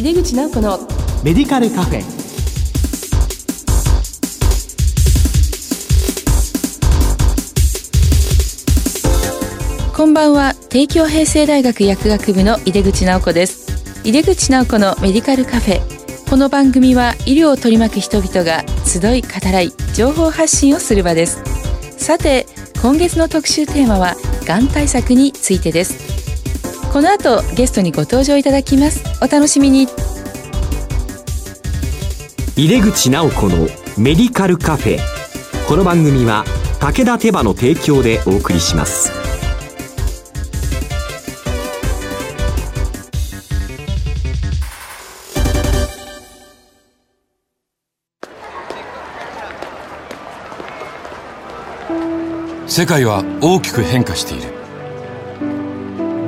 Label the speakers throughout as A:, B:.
A: 井出口直子の
B: メディカルカフェ。
A: こんばんは。帝京平成大学薬学部の井出口直子です。井出口直子のメディカルカフェ。この番組は医療を取り巻く人々が集い語らい情報発信をする場です。さて今月の特集テーマはがん対策についてですこの後ゲストにご登場いただきます。お楽しみに。
B: 入れ口直子のメディカルカフェ。この番組は武田手羽の提供でお送りします。
C: 世界は大きく変化している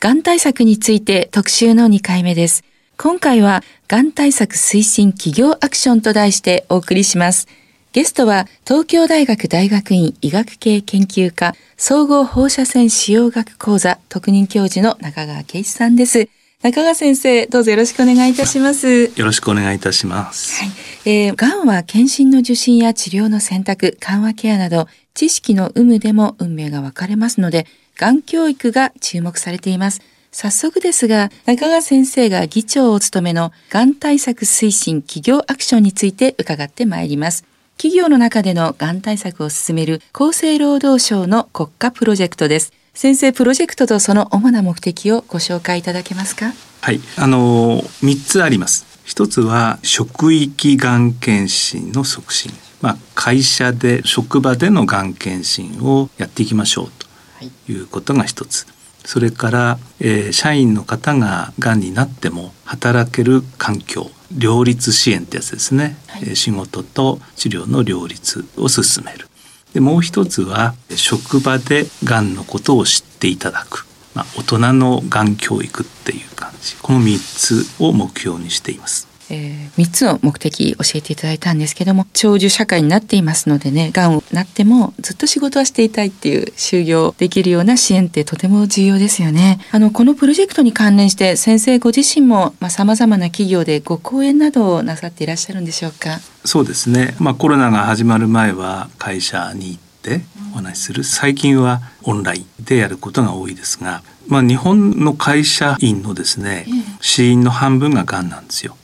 A: がん対策について特集の2回目です。今回は、がん対策推進企業アクションと題してお送りします。ゲストは、東京大学大学院医学系研究科総合放射線使用学講座特任教授の中川圭一さんです。中川先生、どうぞよろしくお願いいたします。
D: よろしくお願いいたします。はい。
A: えー、がんは検診の受診や治療の選択、緩和ケアなど、知識の有無でも運命が分かれますので、がん教育が注目されています。早速ですが、中川先生が議長を務めのがん対策推進企業アクションについて伺ってまいります。企業の中でのがん対策を進める厚生労働省の国家プロジェクトです。先生、プロジェクトとその主な目的をご紹介いただけますか？
D: はい、あの、3つあります。一つは職域がん検診の促進。まあ、会社で職場でのがん検診をやっていきましょうとい。うことが一つ。それから、えー、社員の方ががんになっても働ける環境両立支援ってやつですね、はい、仕事と治療の両立を進める。でもう一つは職場でがんのことを知っていただく、まあ、大人のがん教育っていう感じ。この3つを目標にしています
A: えー、3つの目的教えていただいたんですけども長寿社会になっていますのでねがんをなってもずっと仕事はしていたいっていう就業できるような支援ってとても重要ですよね。あのこのプロジェクトに関連して先生ご自身もさまざ、まな企業でご講演などをなさっていらっしゃるんでしょうか？
D: そうですね、まあ、コロナが始まる前は会社に行ってお話しする。最近はオンラインでやることが多いですが、まあ、日本の会社員のですね、死因の半分ががんなんですよ。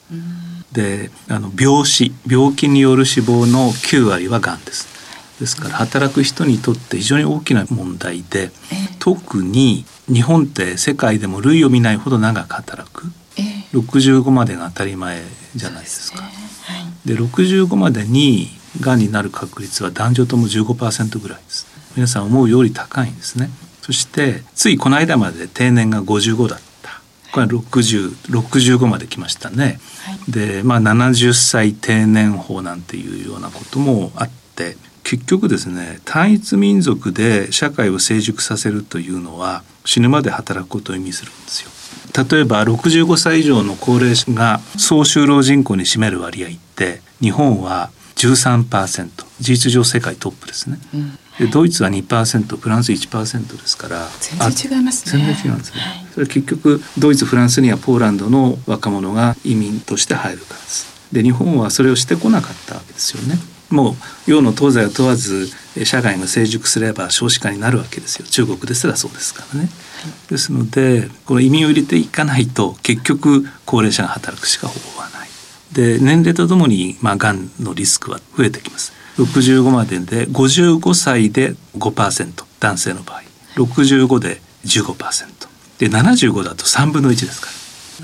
D: であの病死病気による死亡の9割はがんです。ですから働く人にとって非常に大きな問題で、特に日本って世界でも類を見ないほど長く働く、65までが当たり前じゃないですか。で65までにがんになる確率は男女とも15%ぐらいです。皆さん思うより高いんですね。そしてついこの間まで定年が55だった。これは6065まで来ましたね。はい、でまあ70歳定年法なんていうようなこともあって結局ですね単一民族で社会を成熟させるというのは死ぬまで働くことを意味するんですよ。例えば65歳以上の高齢者が総就労人口に占める割合って日本は13%事実上世界トップですね。うん。でドイツは2%フランス1%ですから。
A: 全然違います
D: ね。全然違うんですね、はい、それ結局ドイツフランスにはポーランドの若者が移民として入るからです。で日本はそれをしてこなかったわけですよね。もう洋の東西を問わず社会が成熟すれば少子化になるわけですよ。中国ですらそうですからね、はい、ですのでこの移民を入れていかないと結局高齢者が働くしか方法はないで年齢とともにまあがんのリスクは増えてきます。65までで55歳で5%男性の場合。65で15%で75だと3分の1ですから。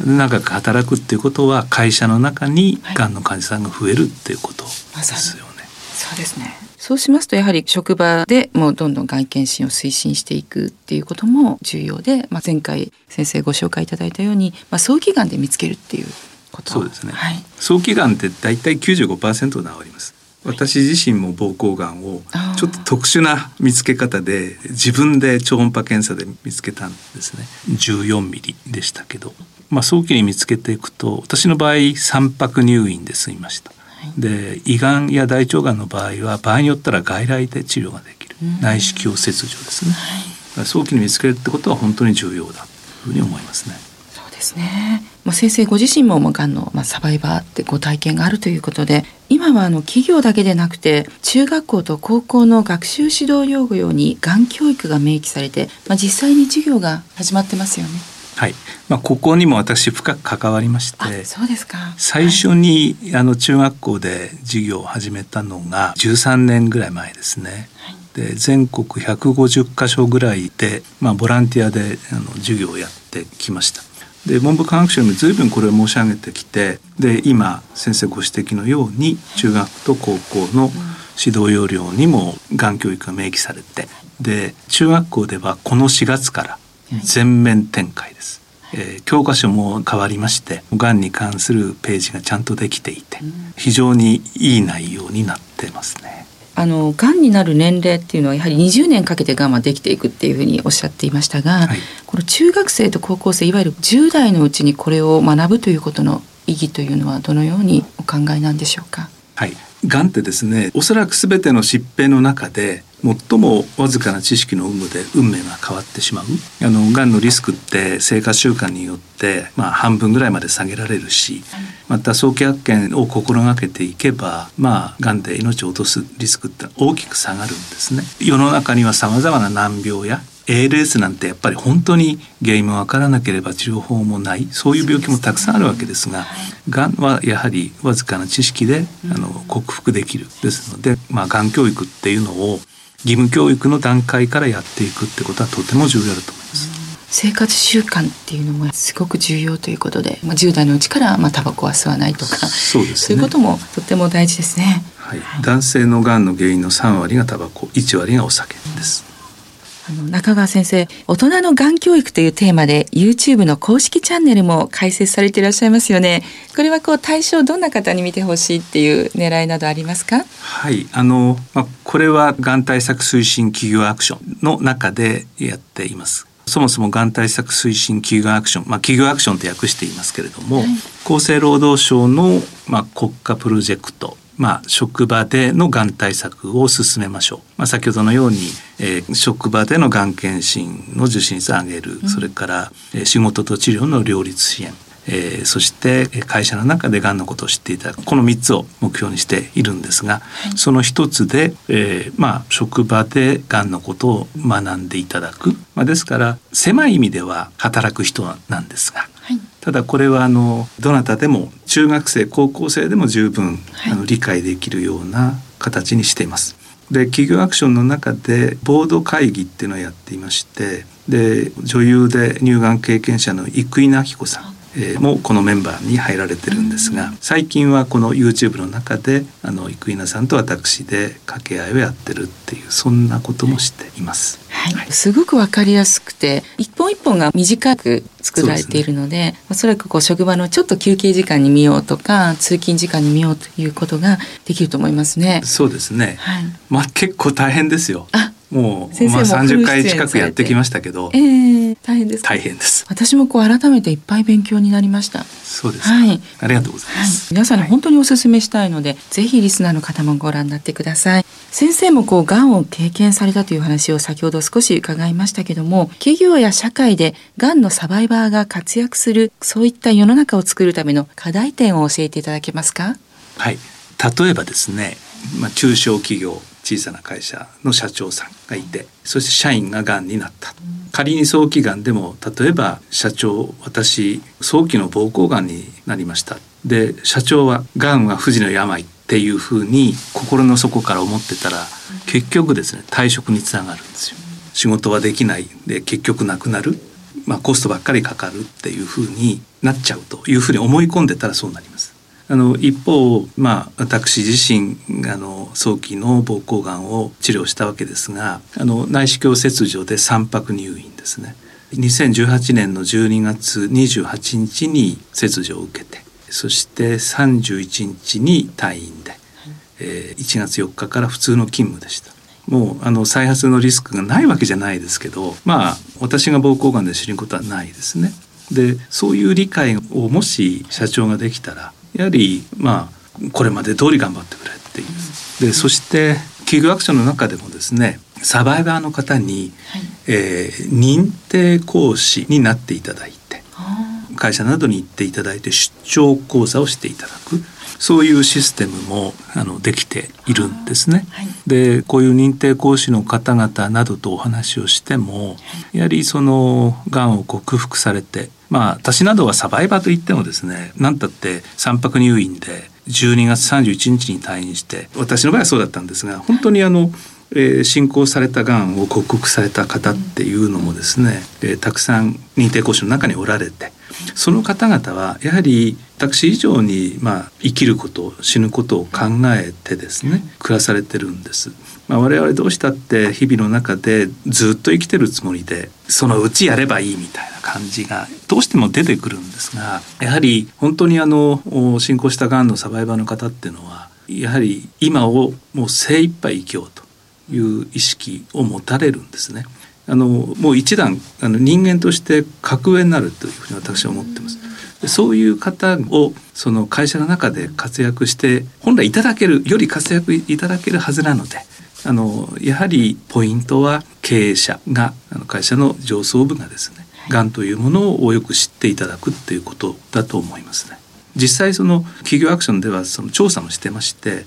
D: 長く働くっていうことは会社の中にがんの患者さんが増えるっていうことですよね。
A: はい、そうですね。そうしますとやはり職場でもうどんどんがん検診を推進していくっていうことも重要で、まあ、前回先生ご紹介いただいたように、まあ、早期がんで見つけるっていうここと。
D: そうですね、
A: はい、
D: 早期がんってだいたい95%治ります。私自身も膀胱がんをちょっと特殊な見つけ方で自分で超音波検査で見つけたんですね。14ミリでしたけど、まあ、早期に見つけていくと私の場合3泊入院で済みました、で胃がんや大腸がんの場合は場合によったら外来で治療ができる。内視鏡切除ですね、早期に見つけるってことは本当に重要だというふうに思いますね。
A: そうですね。まあ、先生ご自身もまあがんのまあサバイバーってご体験があるということで、今はあの企業だけでなくて中学校と高校の学習指導用語用にがん教育が明記されて、まあ、実際に授業が始まってますよね。
D: はい、まあ、ここにも私深く関わりまし
A: あ、
D: て
A: そうですか。
D: 最初にあの中学校で授業を始めたのが13年ぐらい前ですね。で全国150カ所ぐらいで、まあ、ボランティアであの授業をやってきました。で文部科学省にも随分これを申し上げてきてで今先生ご指摘のように中学と高校の指導要領にもがん教育が明記されてで中学校ではこの4月から全面展開です。えー教科書も変わりましてがんに関するページがちゃんとできていて非常にいい内容になってますね。
A: あのがんになる年齢っていうのはやはり20年かけてがんはできていくっていうふうにおっしゃっていましたが、
D: はい
A: この中学生と高校生いわゆる10代のうちにこれを学ぶということの意義というのはどのようにお考えなんでしょうか？
D: はい、がんってですねおそらく全ての疾病の中で最もわずかな知識の有無で運命が変わってしまう。あのがんのリスクって生活習慣によって、まあ、半分ぐらいまで下げられるしまた早期発見を心がけていけばまあがんで命を落とすリスクって大きく下がるんですね。世の中にはさまざまな難病や ALS なんてやっぱり本当に原因もわからなければ治療法もないそういう病気もたくさんあるわけですががんはやはりわずかな知識であの克服できる。ですので、まあ、がん教育っていうのを義務教育の段階からやっていくってことはとても重要だと思います。
A: 生活習慣っていうのもすごく重要ということで、まあ、10代のうちからまあタバコは吸わないとか
D: そうですね
A: そういうこともとっても大事ですね。
D: はい、男性のがんの原因の3割がタバコ1割がお酒です。
A: あの中川先生大人のがん教育というテーマで YouTube の公式チャンネルも開設されていらっしゃいますよね。これはこう対象どんな方に見てほしいっていう狙いなどありますか？
D: はい、あの、まあ、これはがん対策推進企業アクションの中でやっています。そもそもがん対策推進企業アクション、まあ、企業アクションと訳していますけれども、厚生労働省の、まあ、国家プロジェクトまあ、職場でのがん対策を進めましょう。まあ、先ほどのように、えー職場でのがん検診の受診率を上げる、それから、えー仕事と治療の両立支援、えーそしてえー会社の中でがんのことを知っていただく。この3つを目標にしているんですが、その一つで、えーまあ、職場でがんのことを学んでいただく、まあ、ですから狭い意味では働く人なんですが、
A: はい
D: ただこれはあのどなたでも中学生高校生でも十分、
A: はい
D: あの理解できるような形にしています。で企業アクションの中でボード会議っていうのをやっていましてで女優で乳がん経験者の生稲晃子さん、えーもこのメンバーに入られてるんですが最近はこの YouTube の中であの生稲さんと私で掛け合いをやってるっていうそんなこともしています。
A: はい、すごくわかりやすくて一本一本が短く作られているのでおそらくこう職場のちょっと休憩時間に見ようとか通勤時間に見ようということができると思いますね。
D: そうですね。
A: はい、
D: まあ結構大変ですよ。
A: あ
D: もう
A: 先生も
D: まあ30
A: フル出演
D: 回近くやってきましたけど
A: えー、大変ですか
D: 大変です。
A: 私もこう改めていっぱい勉強になりました。
D: そうですか。
A: はい
D: ありがとうございま
A: はい
D: す。、
A: 皆さんに本当にお勧めしたいので、ぜひリスナーの方もご覧になってください。先生もこう、がんを経験されたという話を先ほど少し伺いましたけども、企業や社会でがんのサバイバーが活躍する、そういった世の中を作るための課題点を教えていただけますか？
D: はい。例えばですね、まあ中小企業小さな会社の社長さんがいて、そして社員ががんになった。仮に早期がんでも例えば社長私早期の膀胱がんになりました。で社長はがんは不治の病っていうふうに心の底から思ってたら結局ですね退職につながるんですよ。仕事はできない。で結局なくなる。まあコストばっかりかかるっていうふうになっちゃうというふうに思い込んでたらそうなります。あの一方、まあ、私自身あの早期の膀胱がんを治療したわけですがあの内視鏡切除で3泊入院ですね2018年の12月28日に切除を受けてそして31日に退院で、えー、1月4日から普通の勤務でした。もうあの再発のリスクがないわけじゃないですけどまあ私が膀胱がんで知ることはないですね。でそういう理解をもし社長ができたらやはりまあこれまで通り頑張ってくれっていう。でそして企業アクションの中でもですねサバイバーの方に、はい、えー、認定講師になっていただいて会社などに行っていただいて出張講座をしていただくそういうシステムもあのできているんですね。はい、でこういう認定講師の方々などとお話をしても、やはりそのがんを克服されてまあ私などはサバイバーといってもですね何たって3泊入院で12月31日に退院して私の場合はそうだったんですが本当にあのえー、進行されたがんを克服された方っていうのもですね、えー、たくさん認定講師の中におられてその方々はやはり私以上に、まあ、生きること死ぬことを考えてですね暮らされてるんです。まあ、我々どうしたって日々の中でずっと生きてるつもりでそのうちやればいいみたいな感じがどうしても出てくるんですがやはり本当にあの進行したがんのサバイバーの方っていうのはやはり今をもう精一杯生きようという意識を持たれるんですね。あのもう一段あの人間として格上になるというふうに私は思ってます。そういう方をその会社の中で活躍して本来いただけるより活躍いただけるはずなのであのやはりポイントは経営者があの会社の上層部がですねがんというものをよく知っていただくっていうことだと思いますね。実際その企業アクションではその調査もしてまして、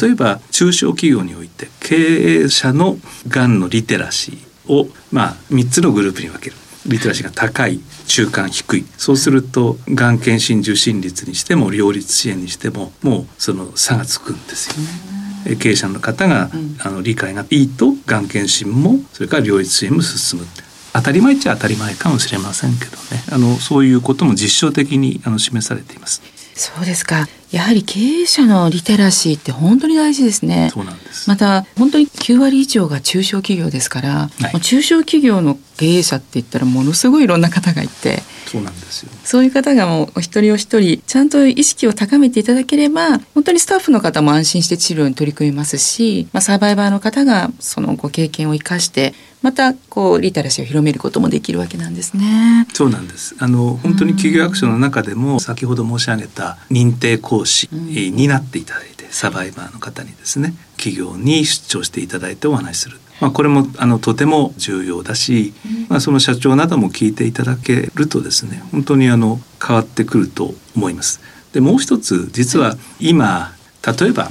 D: 例えば中小企業において経営者のがんのリテラシーをまあ3つのグループに分ける。リテラシーが高い中間低いそうするとがん検診受診率にしても両立支援にしてももうその差がつくんですよね。経営者の方が、あの理解がいいとがん検診もそれから両立支援も進む当たり前っちゃ当たり前かもしれませんけどねあのそういうことも実証的にあの示されています。
A: そうですか。やはり経営者のリテラシーって本当に大事ですね。
D: そうなんです。
A: また本当に9割以上が中小企業ですから、はい、中小企業の経営者って言ったらものすごいいろんな方がいて。
D: そうなんですよ。
A: そういう方がもうお一人お一人ちゃんと意識を高めていただければ本当にスタッフの方も安心して治療に取り組みますし、まあ、サバイバーの方がそのご経験を生かしてまたこうリテラシーを広めることもできるわけなんですね。
D: そうなんです。あの本当に企業アクションの中でも先ほど申し上げた認定講師になっていただいて、サバイバーの方にですね企業に出張していただいてお話しする。まあ、これもあのとても重要だし、まあ、その社長なども聞いていただけるとですね本当にあの変わってくると思います。でもう一つ実は今例えば、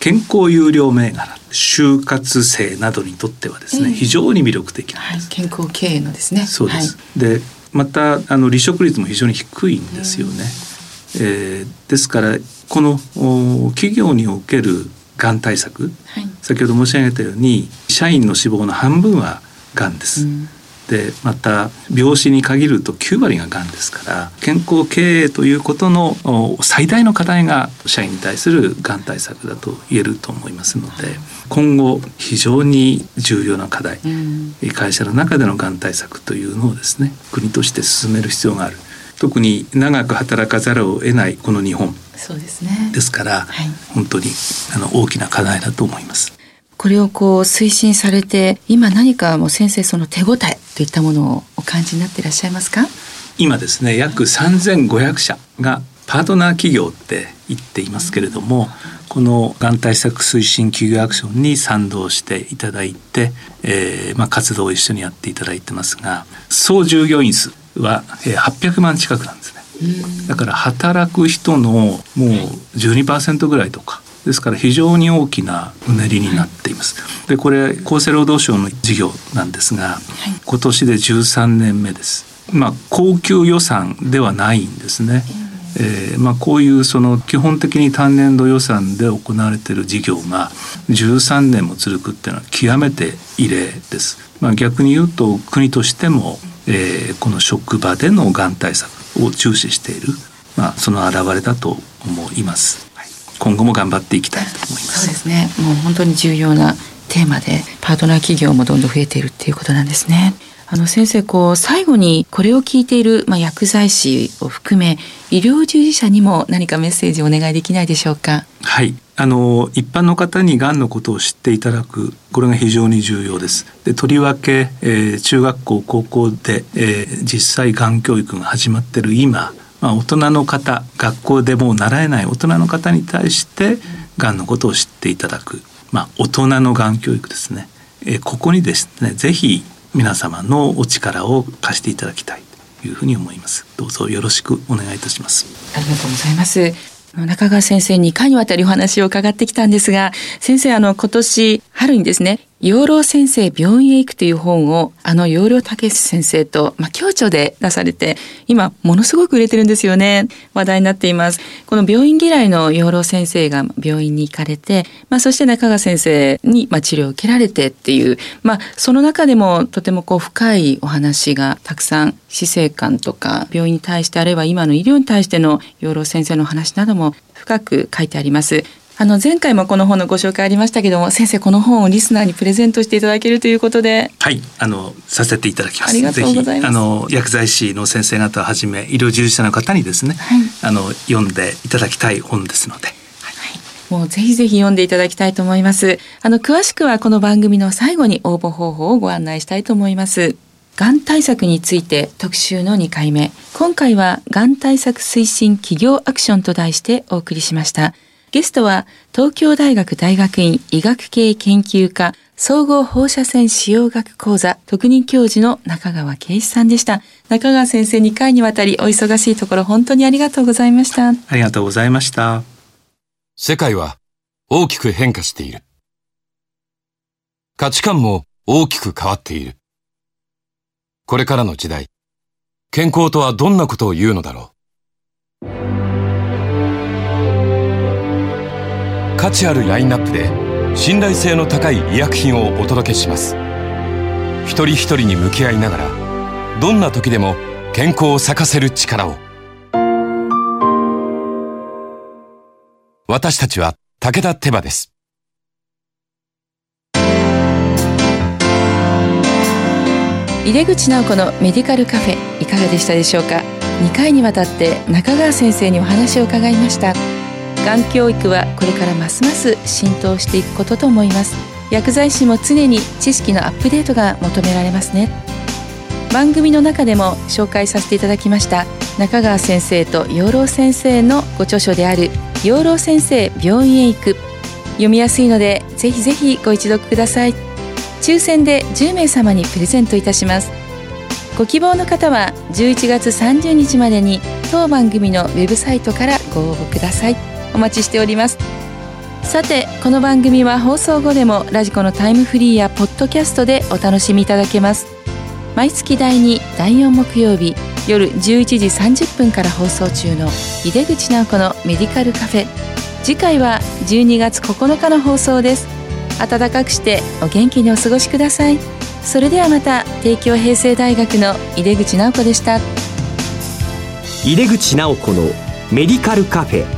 D: 健康有料銘柄就活生などにとってはですね、非常に魅力的なんです、
A: はい、健康経営のですね。
D: そうです、はい、でまたあの離職率も非常に低いんですよね、えー、ですからこの企業におけるがん対策、はい、先ほど申し上げたように社員の死亡の半分はがんです、うん。でまた病死に限ると9割ががんですから健康経営ということの最大の課題が社員に対するがん対策だと言えると思いますので今後非常に重要な課題、うん、会社の中でのがん対策というのをですね国として進める必要がある特に長く働かざるを得ないこの日本。
A: そうですね。
D: ですから、はい、本当にあの大きな課題だと思います。
A: これをこう推進されて今何かもう先生その手応えといったものをお感じになっていらっしゃいますか？
D: 今ですね約3500社がパートナー企業って言っていますけれどもこのがん対策推進企業アクションに賛同していただいて、えーまあ、活動を一緒にやっていただいてますが総従業員数は800万近くなんですね。だから働く人のもう12%ぐらいとかですから非常に大きなうねりになっています。でこれ厚生労働省の事業なんですが、はい、今年で13年目です。まあ高級予算ではないんですね。えーまあ、こういうその基本的に単年度予算で行われている事業が13年も続くっていうのは極めて異例です。まあ、逆に言うと国としても、えー、この職場でのがん対策を重視している、まあ、その表れだと思います。今後も頑張っていきたいと思います。
A: そうですね。もう本当に重要なテーマでパートナー企業もどんどん増えているっていうことなんですね。あの先生こう最後にこれを聞いている、まあ、薬剤師を含め医療従事者にも何かメッセージをお願いできないでしょうか？
D: はいあの一般の方にがんのことを知っていただくこれが非常に重要です。でとりわけ、えー、中学校高校で、えー、実際がん教育が始まってる今、まあ、大人の方学校でもう習えない大人の方に対してがんのことを知っていただく、まあ、大人のがん教育ですね。えー、ここにですねぜひ皆様のお力を貸していただきたいというふうに思いますどうぞよろしくお願いいたします
A: ありがとうございます中川先生2回にわたりお話を伺ってきたんですが先生あの今年春にですね養老先生病院へ行くという本をあの養老武先生と、まあ、共著で出されて今ものすごく売れてるんですよね。話題になっています。この病院嫌いの養老先生が病院に行かれて、まあ、そして中川先生に、まあ、治療を受けられてっていう、まあ、その中でもとてもこう深いお話がたくさん死生観とか病院に対してあるいは今の医療に対しての養老先生の話なども深く書いてあります。あの前回もこの本のご紹介ありましたけども先生この本をリスナーにプレゼントしていただけるということで
D: はいあのさせていただきます
A: ありがとうございます
D: あの薬剤師の先生方をはじめ医療従事者の方にですね、はい、あの読んでいただきたい本ですので
A: もうぜひぜひ読んでいただきたいと思います。あの、詳しくはこの番組の最後に応募方法をご案内したいと思います。がん対策について特集の2回目。今回はがん対策推進企業アクションと題してお送りしました。ゲストは東京大学大学院医学系研究科総合放射線使用学講座特任教授の中川圭一さんでした。中川先生2回にわたりお忙しいところ本当にありがとうございました。あ
D: りがとうございました。
C: 世界は大きく変化している。価値観も大きく変わっている。これからの時代、健康とはどんなことを言うのだろう。価値あるラインナップで信頼性の高い医薬品をお届けします。一人一人に向き合いながらどんな時でも健康を咲かせる力を。私たちは武田手羽です。
A: 井出口直子のメディカルカフェいかがでしたでしょうか？2回にわたって中川先生にお話を伺いました。がん教育はこれからますます浸透していくことと思います。薬剤師も常に知識のアップデートが求められますね。番組の中でも紹介させていただきました中川先生と養老先生のご著書である養老先生病院へ行く。読みやすいのでぜひぜひご一読ください。抽選で10名様にプレゼントいたします。ご希望の方は11月30日までに当番組のウェブサイトからご応募ください。お待ちしております。さてこの番組は放送後でもラジコのタイムフリーやポッドキャストでお楽しみいただけます。毎月第2第4木曜日夜11時30分から放送中の井出口直子のメディカルカフェ。次回は12月9日の放送です。暖かくしてお元気にお過ごしください。それではまた帝京平成大学の井出口直子でした。
B: 井出口直子のメディカルカフェ。